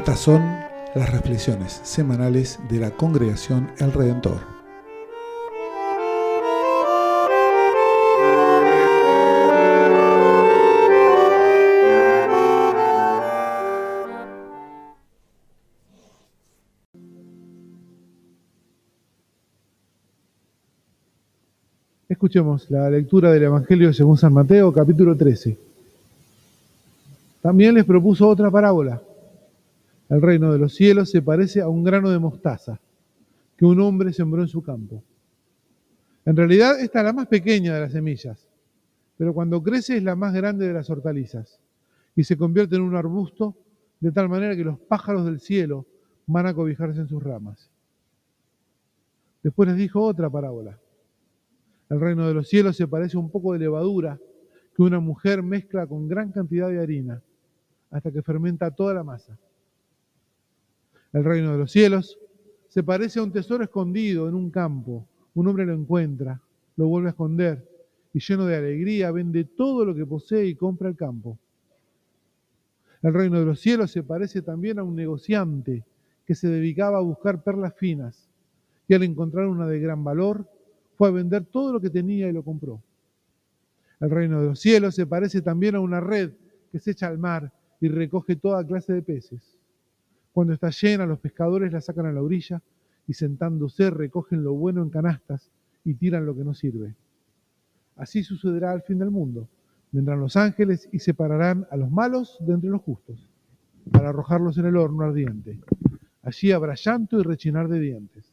Estas son las reflexiones semanales de la congregación El Redentor. Escuchemos la lectura del Evangelio según San Mateo, capítulo 13. También les propuso otra parábola. El reino de los cielos se parece a un grano de mostaza que un hombre sembró en su campo. En realidad esta es la más pequeña de las semillas, pero cuando crece es la más grande de las hortalizas y se convierte en un arbusto de tal manera que los pájaros del cielo van a cobijarse en sus ramas. Después les dijo otra parábola. El reino de los cielos se parece un poco de levadura que una mujer mezcla con gran cantidad de harina hasta que fermenta toda la masa. El reino de los cielos se parece a un tesoro escondido en un campo. Un hombre lo encuentra, lo vuelve a esconder y lleno de alegría vende todo lo que posee y compra el campo. El reino de los cielos se parece también a un negociante que se dedicaba a buscar perlas finas y al encontrar una de gran valor fue a vender todo lo que tenía y lo compró. El reino de los cielos se parece también a una red que se echa al mar y recoge toda clase de peces. Cuando está llena, los pescadores la sacan a la orilla y sentándose recogen lo bueno en canastas y tiran lo que no sirve. Así sucederá al fin del mundo. Vendrán los ángeles y separarán a los malos de entre los justos, para arrojarlos en el horno ardiente. Allí habrá llanto y rechinar de dientes.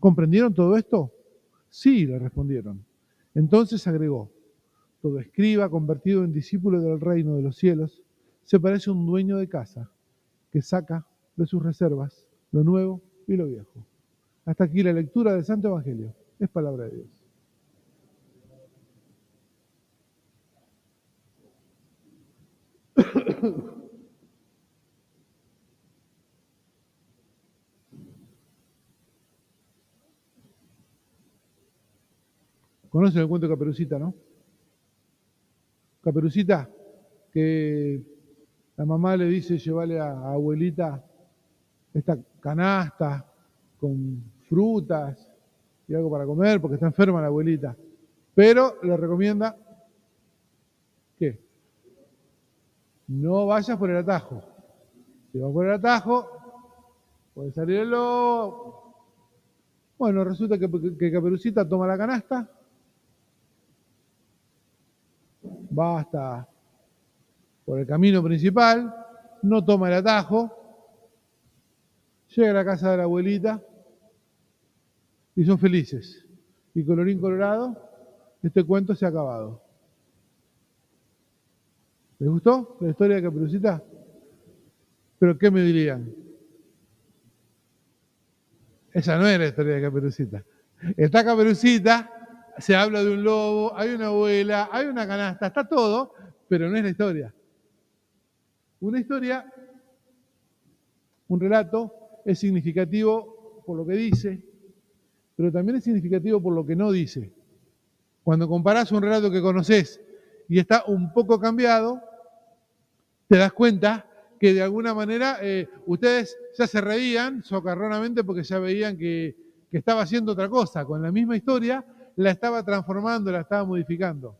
¿Comprendieron todo esto? Sí, le respondieron. Entonces agregó, todo escriba convertido en discípulo del reino de los cielos se parece a un dueño de casa que saca de sus reservas lo nuevo y lo viejo. Hasta aquí la lectura del Santo Evangelio. Es palabra de Dios. Conocen el cuento de Caperucita, ¿no? Caperucita, que la mamá le dice llevarle a, abuelita esta canasta con frutas y algo para comer porque está enferma la abuelita. Pero le recomienda que no vayas por el atajo. Si vas por el atajo, puede salir el lobo. Bueno, resulta que, que Caperucita toma la canasta va hasta por el camino principal, no toma el atajo, llega a la casa de la abuelita y son felices. Y colorín colorado, este cuento se ha acabado. ¿Les gustó la historia de Caperucita? ¿Pero qué me dirían? Esa no es la historia de Caperucita. Está Caperucita se habla de un lobo, hay una abuela, hay una canasta, está todo, pero no es la historia. Una historia, un relato, es significativo por lo que dice, pero también es significativo por lo que no dice. Cuando comparás un relato que conoces y está un poco cambiado, te das cuenta que de alguna manera eh, ustedes ya se reían socarronamente porque ya veían que, que estaba haciendo otra cosa con la misma historia, la estaba transformando, la estaba modificando.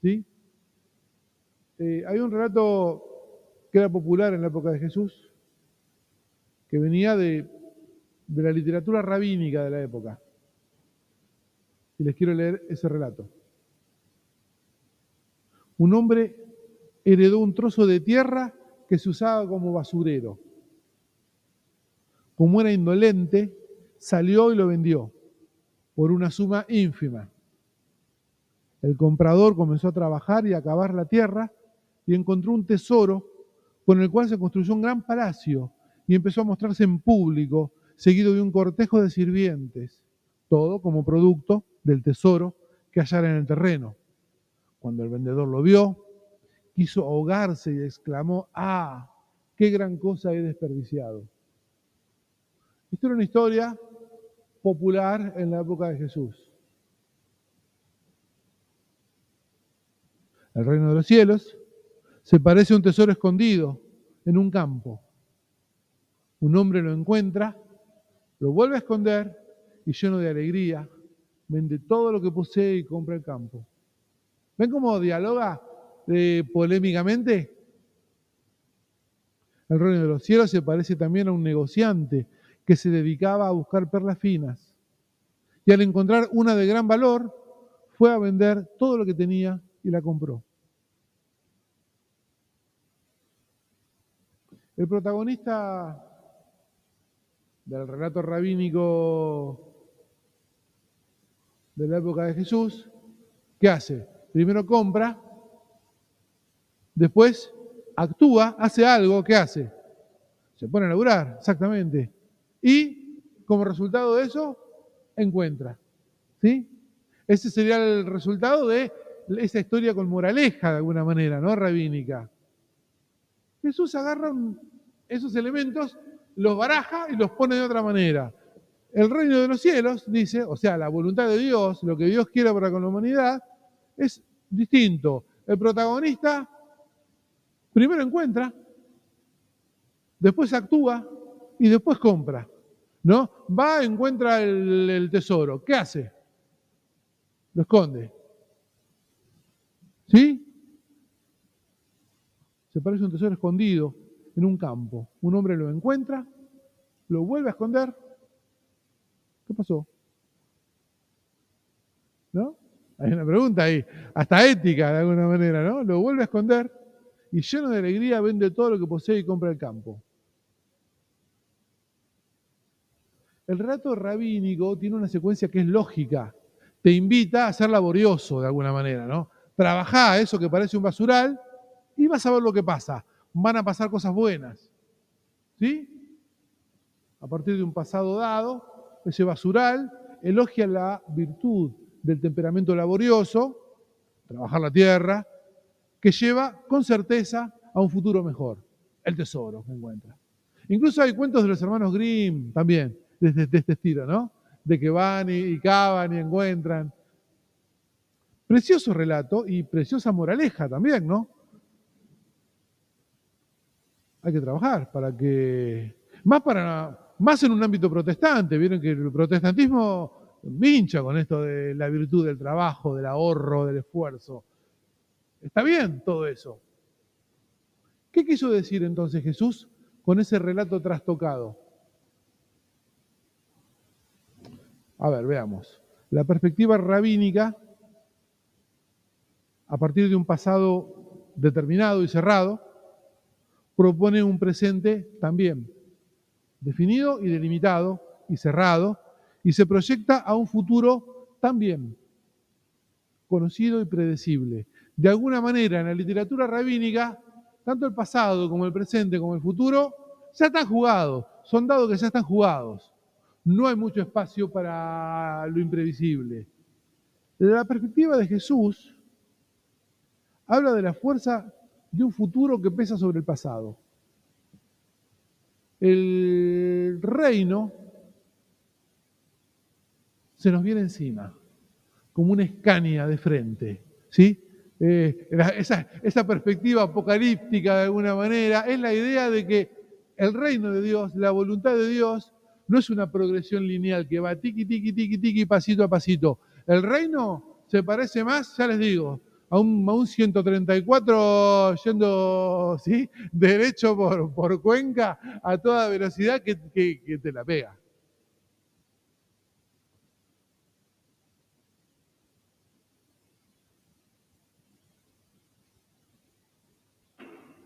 ¿sí? Eh, hay un relato que era popular en la época de Jesús, que venía de, de la literatura rabínica de la época. Y les quiero leer ese relato. Un hombre heredó un trozo de tierra que se usaba como basurero. Como era indolente, salió y lo vendió por una suma ínfima. El comprador comenzó a trabajar y a cavar la tierra y encontró un tesoro con el cual se construyó un gran palacio y empezó a mostrarse en público, seguido de un cortejo de sirvientes, todo como producto del tesoro que hallara en el terreno. Cuando el vendedor lo vio, quiso ahogarse y exclamó, ah, qué gran cosa he desperdiciado. Esto era una historia popular en la época de Jesús. El reino de los cielos se parece a un tesoro escondido en un campo. Un hombre lo encuentra, lo vuelve a esconder y lleno de alegría, vende todo lo que posee y compra el campo. ¿Ven cómo dialoga eh, polémicamente? El reino de los cielos se parece también a un negociante que se dedicaba a buscar perlas finas. Y al encontrar una de gran valor, fue a vender todo lo que tenía y la compró. El protagonista del relato rabínico de la época de Jesús, ¿qué hace? Primero compra, después actúa, hace algo, ¿qué hace? Se pone a laburar, exactamente. Y como resultado de eso, encuentra. ¿Sí? Ese sería el resultado de esa historia con moraleja, de alguna manera, ¿no? Rabínica. Jesús agarra esos elementos, los baraja y los pone de otra manera. El reino de los cielos, dice, o sea, la voluntad de Dios, lo que Dios quiere para con la humanidad, es distinto. El protagonista primero encuentra, después actúa y después compra. ¿No? Va, encuentra el, el tesoro. ¿Qué hace? Lo esconde. ¿Sí? Se parece un tesoro escondido en un campo. Un hombre lo encuentra, lo vuelve a esconder. ¿Qué pasó? ¿No? Hay una pregunta ahí, hasta ética de alguna manera, ¿no? Lo vuelve a esconder y lleno de alegría vende todo lo que posee y compra el campo. El relato rabínico tiene una secuencia que es lógica. Te invita a ser laborioso de alguna manera, ¿no? Trabajá eso que parece un basural y vas a ver lo que pasa van a pasar cosas buenas. ¿Sí? A partir de un pasado dado, ese basural elogia la virtud del temperamento laborioso, trabajar la tierra, que lleva con certeza a un futuro mejor, el tesoro que encuentra. Incluso hay cuentos de los hermanos Grimm también, de, este estilo, ¿no? De que van y, y cavan y encuentran. Precioso relato y preciosa moraleja también, ¿no? Hay que trabajar para que, más, en un ámbito protestante, vieron que el protestantismo mincha con esto de la virtud del trabajo, del ahorro, del esfuerzo. Está bien todo eso. ¿Qué quiso decir entonces Jesús con ese relato trastocado? A ver, veamos. La perspectiva rabínica, a partir de un pasado determinado y cerrado, propone un presente también definido y delimitado y cerrado, y se proyecta a un futuro también conocido y predecible. De alguna manera, en la literatura rabínica, tanto el pasado como el presente como el futuro ya están jugados, son dados que ya están jugados. No hay mucho espacio para lo imprevisible. Desde la perspectiva de Jesús, habla de la fuerza de un futuro que pesa sobre el pasado. El reino se nos viene encima, como una escania de frente. ¿sí? Eh, esa, esa perspectiva apocalíptica de alguna manera es la idea de que el reino de Dios, la voluntad de Dios, no es una progresión lineal que va tiqui, tiqui, tiqui, tiqui, pasito a pasito. El reino se parece más, ya les digo, a un, a un 134 yendo derecho por, por, Cuenca a toda velocidad que, que te la pega.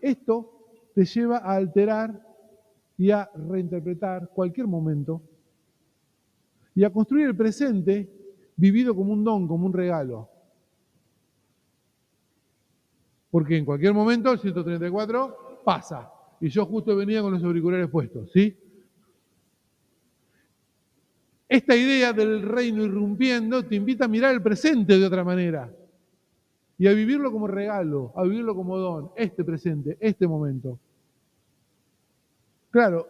Esto te lleva a alterar y a reinterpretar cualquier momento y a construir el presente vivido como un don, como un regalo. Porque en cualquier momento el 134 pasa. Y yo justo venía con los auriculares puestos, ¿sí? Esta idea del reino irrumpiendo te invita a mirar el presente de otra manera y a vivirlo como regalo, a vivirlo como don, este presente, este momento. Claro,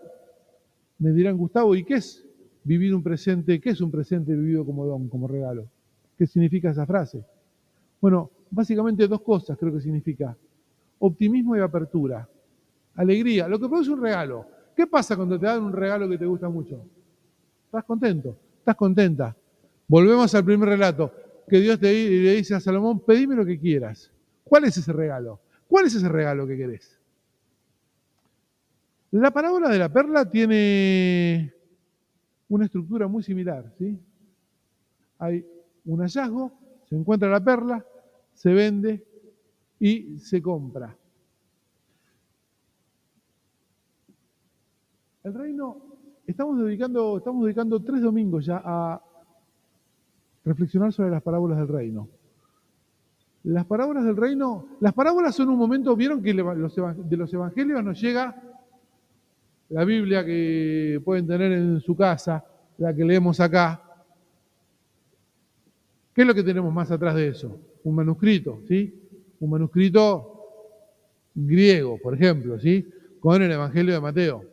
me dirán, Gustavo, ¿y qué es vivir un presente? ¿Qué es un presente vivido como don, como regalo? ¿Qué significa esa frase? Bueno, básicamente dos cosas creo que significa. Optimismo y apertura. Alegría, lo que produce un regalo. ¿Qué pasa cuando te dan un regalo que te gusta mucho? ¿Estás contento? ¿Estás contenta? Volvemos al primer relato, que Dios te le dice a Salomón, pedime lo que quieras. ¿Cuál es ese regalo? ¿Cuál es ese regalo que querés? La parábola de la perla tiene una estructura muy similar, ¿sí? Hay un hallazgo, se encuentra la perla, se vende y se compra. El reino, estamos dedicando, estamos dedicando tres domingos ya a reflexionar sobre las parábolas del reino. Las parábolas del reino, las parábolas son un momento, vieron que de los evangelios nos llega la Biblia que pueden tener en su casa, la que leemos acá. ¿Qué es lo que tenemos más atrás de eso? Un manuscrito, ¿sí? Un manuscrito griego, por ejemplo, ¿sí? Con el Evangelio de Mateo.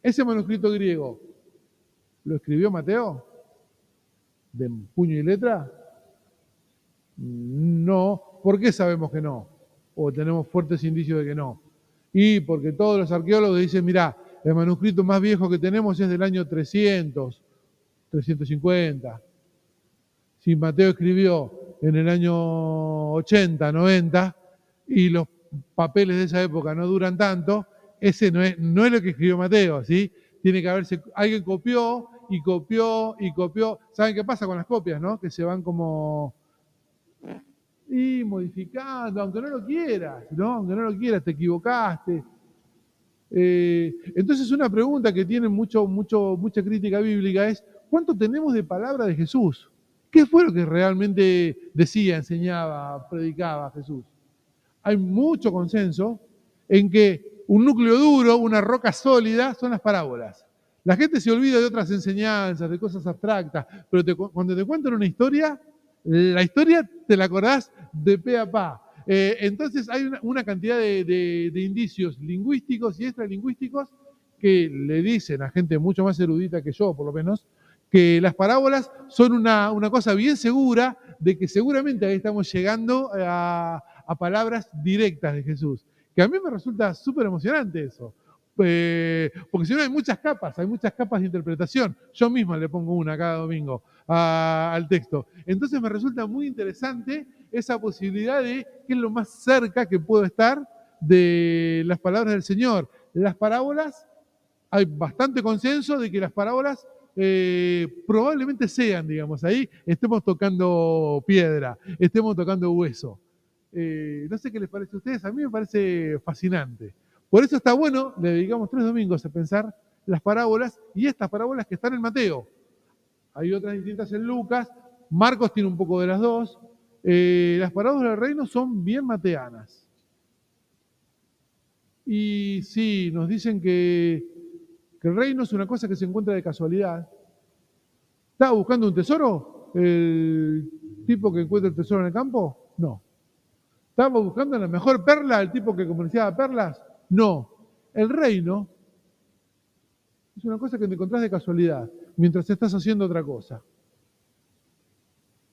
Ese manuscrito griego, ¿lo escribió Mateo? ¿De puño y letra? No. ¿Por qué sabemos que no? O tenemos fuertes indicios de que no. Y porque todos los arqueólogos dicen, mira, el manuscrito más viejo que tenemos es del año 300, 350. Si Mateo escribió en el año 80, 90, y los papeles de esa época no duran tanto, ese no es, no es lo que escribió Mateo, ¿sí? Tiene que haberse, alguien copió y copió y copió. ¿Saben qué pasa con las copias, no? Que se van como y modificando, aunque no lo quieras, ¿no? Aunque no lo quieras, te equivocaste. Eh, entonces una pregunta que tiene mucho, mucho, mucha crítica bíblica es, ¿cuánto tenemos de palabra de Jesús? ¿Qué fue lo que realmente decía, enseñaba, predicaba Jesús? Hay mucho consenso en que un núcleo duro, una roca sólida, son las parábolas. La gente se olvida de otras enseñanzas, de cosas abstractas, pero cuando te cuentan una historia, la historia te la acordás de pe a pa. Eh, entonces hay una, cantidad de, indicios lingüísticos y extralingüísticos que le dicen a gente mucho más erudita que yo, por lo menos, que las parábolas son una, cosa bien segura de que seguramente ahí estamos llegando a, a palabras directas de Jesús. Que a mí me resulta súper emocionante eso. Eh, porque si no hay muchas capas, hay muchas capas de interpretación. Yo mismo le pongo una cada domingo al texto. Entonces me resulta muy interesante esa posibilidad de que es lo más cerca que puedo estar de las palabras del Señor. Las parábolas, hay bastante consenso de que las parábolas eh, probablemente sean, digamos, ahí estemos tocando piedra, estemos tocando hueso. Eh, no sé qué les parece a ustedes, a mí me parece fascinante. Por eso está bueno, le dedicamos tres domingos a pensar las parábolas y estas parábolas que están en Mateo. Hay otras distintas en Lucas, Marcos tiene un poco de las dos. Eh, las parábolas del reino son bien mateanas. Y sí, nos dicen que, que el reino es una cosa que se encuentra de casualidad. ¿Estaba buscando un tesoro el tipo que encuentra el tesoro en el campo? No. ¿Estaba buscando la mejor perla el tipo que comerciaba perlas? No, el reino es una cosa que te encontrás de casualidad mientras estás haciendo otra cosa.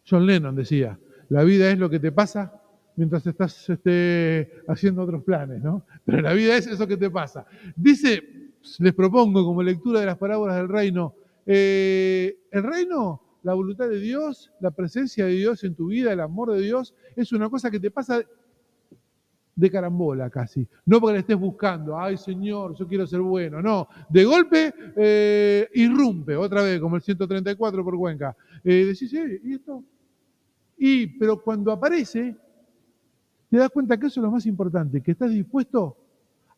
John Lennon decía, la vida es lo que te pasa mientras estás este, haciendo otros planes, ¿no? Pero la vida es eso que te pasa. Dice, les propongo como lectura de las parábolas del reino, eh, el reino, la voluntad de Dios, la presencia de Dios en tu vida, el amor de Dios, es una cosa que te pasa de carambola casi. No porque le estés buscando, ay Señor, yo quiero ser bueno. No, de golpe eh, irrumpe, otra vez, como el 134 por Cuenca. Eh, decís, eh, ¿y esto? Y, pero cuando aparece, te das cuenta que eso es lo más importante, que estás dispuesto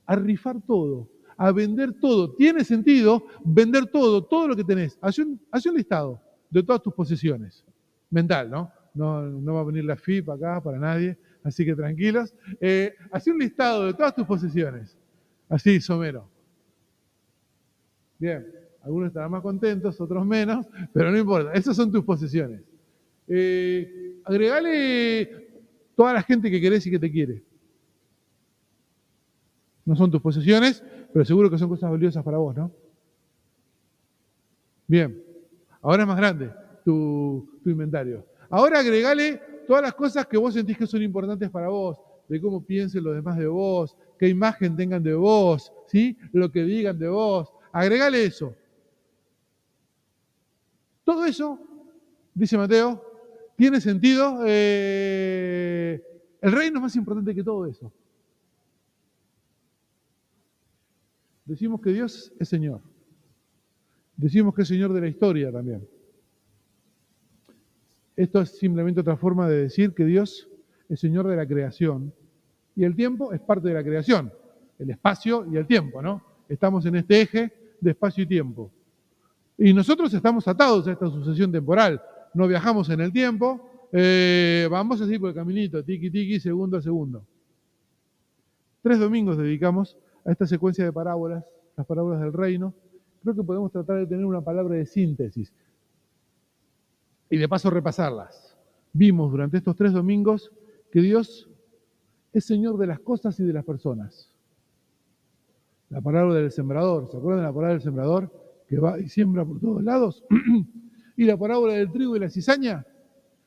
a rifar todo, a vender todo. Tiene sentido vender todo, todo lo que tenés. Haz un, un listado de todas tus posesiones. Mental, ¿no? No, no va a venir la FIP acá para nadie así que tranquilos. Eh, un listado de todas tus posesiones, así somero. Bien, algunos estarán más contentos, otros menos, pero no importa, esas son tus posesiones. Eh, agregale toda la gente que querés y que te quiere. No son tus posesiones, pero seguro que son cosas valiosas para vos, ¿no? Bien, ahora es más grande tu, inventario. Ahora agregale todas las cosas que vos sentís que son importantes para vos, de cómo piensen los demás de vos, qué imagen tengan de vos, ¿sí? Lo que digan de vos. Agregale eso. Todo eso, dice Mateo, tiene sentido. Eh, el reino es más importante que todo eso. Decimos que Dios es Señor. Decimos que es Señor de la historia también. Esto es simplemente otra forma de decir que Dios es Señor de la creación y el tiempo es parte de la creación, el espacio y el tiempo, ¿no? Estamos en este eje de espacio y tiempo. Y nosotros estamos atados a esta sucesión temporal. No viajamos en el tiempo, eh, vamos así por el caminito, tiki tiki, segundo a segundo. Tres domingos dedicamos a esta secuencia de parábolas, las parábolas del reino. Creo que podemos tratar de tener una palabra de síntesis y de paso repasarlas. Vimos durante estos tres domingos que Dios es Señor de las cosas y de las personas. La parábola del sembrador, ¿se acuerdan de la parábola del sembrador? Que va y siembra por todos lados. y la parábola del trigo y la cizaña,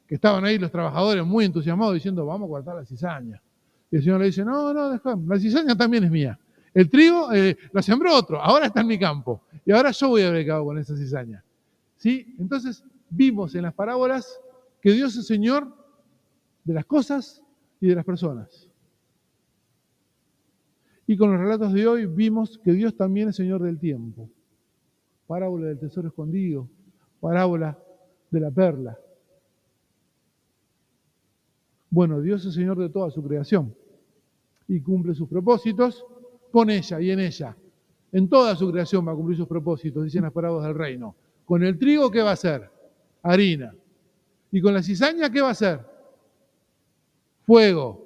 que estaban ahí los trabajadores muy entusiasmados diciendo, vamos a cortar la cizaña. Y el Señor le dice, no, no, déjame, la cizaña también es mía. El trigo eh, lo sembró otro, ahora está en mi campo. Y ahora yo voy a hago con esa cizaña. ¿Sí? Entonces, vimos en las parábolas que Dios es Señor de las cosas y de las personas. Y con los relatos de hoy vimos que Dios también es Señor del tiempo. Parábola del tesoro escondido, parábola de la perla. Bueno, Dios es Señor de toda su creación y cumple sus propósitos con ella y en ella. En toda su creación va a cumplir sus propósitos, dicen las parábolas del reino. Con el trigo, ¿qué va a hacer? harina. Y con la cizaña, ¿qué va a hacer? Fuego,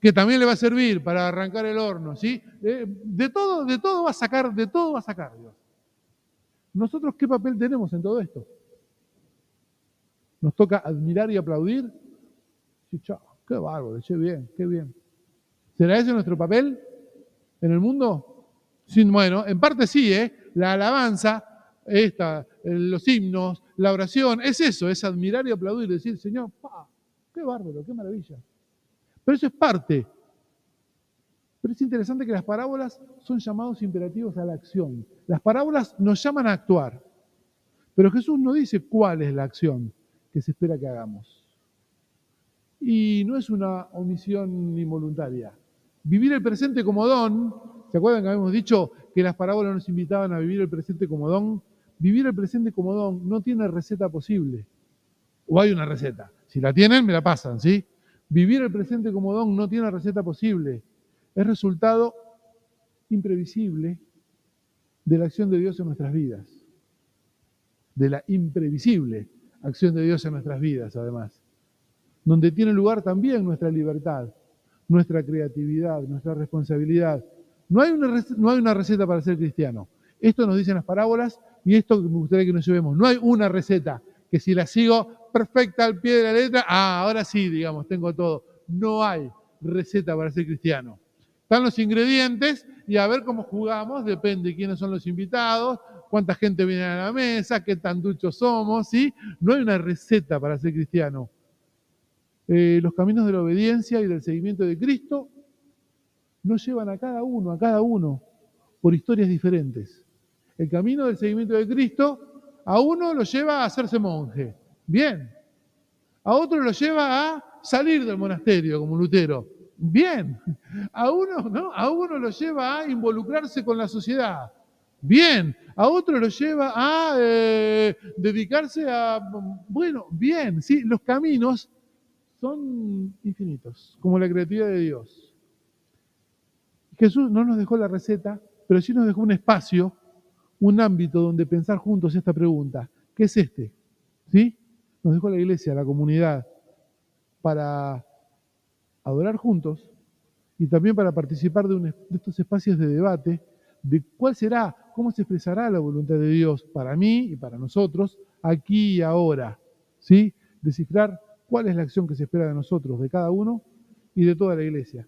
que también le va a servir para arrancar el horno, ¿sí? De, todo, de todo va a sacar, de todo va a sacar Dios. ¿Nosotros qué papel tenemos en todo esto? Nos toca admirar y aplaudir. Sí, chao, qué bárbaro, qué bien, qué bien. ¿Será ese nuestro papel en el mundo? Bueno, en parte sí, ¿eh? La alabanza, esta, los himnos, la oración, es eso, es admirar y aplaudir, decir, Señor, qué bárbaro, qué maravilla. Pero eso es parte. Pero es interesante que las parábolas son llamados imperativos a la acción. Las parábolas nos llaman a actuar. Pero Jesús no dice cuál es la acción que se espera que hagamos. Y no es una omisión involuntaria. Vivir el presente como don, ¿se acuerdan que habíamos dicho que las parábolas nos invitaban a vivir el presente como don? Vivir el presente como don no tiene receta posible. O hay una receta. Si la tienen, me la pasan, ¿sí? Vivir el presente como don no tiene receta posible. Es resultado imprevisible de la acción de Dios en nuestras vidas. De la imprevisible acción de Dios en nuestras vidas, además. Donde tiene lugar también nuestra libertad, nuestra creatividad, nuestra responsabilidad. No hay una, no hay una receta para ser cristiano. Esto nos dicen las parábolas y esto me gustaría que nos llevemos. No hay una receta que si la sigo perfecta al pie de la letra, ah, ahora sí, digamos, tengo todo. No hay receta para ser cristiano. Están los ingredientes y a ver cómo jugamos, depende de quiénes son los invitados, cuánta gente viene a la mesa, qué tan duchos somos, ¿sí? No hay una receta para ser cristiano. Eh, los caminos de la obediencia y del seguimiento de Cristo nos llevan a cada uno, a cada uno, por historias diferentes. El camino del seguimiento de Cristo a uno lo lleva a hacerse monje. Bien. A otro lo lleva a salir del monasterio como Lutero. Bien. A uno, ¿no? A uno lo lleva a involucrarse con la sociedad. Bien. A otro lo lleva a eh, dedicarse a. Bueno, bien. Sí, los caminos son infinitos, como la creatividad de Dios. Jesús no nos dejó la receta, pero sí nos dejó un espacio un ámbito donde pensar juntos esta pregunta. ¿Qué es este? ¿Sí? Nos dejó la iglesia, la comunidad, para adorar juntos y también para participar de, de estos espacios de debate de cuál será, cómo se expresará la voluntad de Dios para mí y para nosotros, aquí y ahora. ¿Sí? Descifrar cuál es la acción que se espera de nosotros, de cada uno y de toda la iglesia.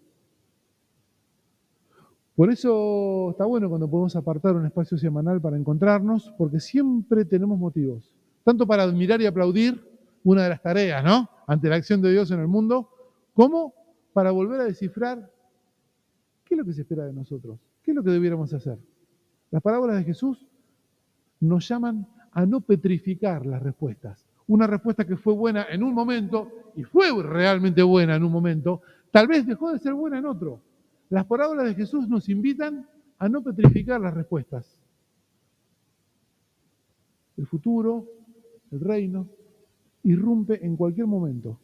Por eso está bueno cuando podemos apartar un espacio semanal para encontrarnos, porque siempre tenemos motivos, tanto para admirar y aplaudir una de las tareas, ¿no? Ante la acción de Dios en el mundo, como para volver a descifrar qué es lo que se espera de nosotros, qué es lo que debiéramos hacer. Las parábolas de Jesús nos llaman a no petrificar las respuestas. Una respuesta que fue buena en un momento y fue realmente buena en un momento, tal vez dejó de ser buena en otro. Las parábolas de Jesús nos invitan a no petrificar las respuestas. El futuro, el reino, irrumpe en cualquier momento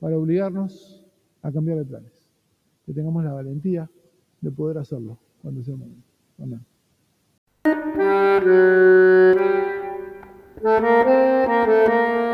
para obligarnos a cambiar de planes. Que tengamos la valentía de poder hacerlo cuando sea el momento. Amén. Thank you.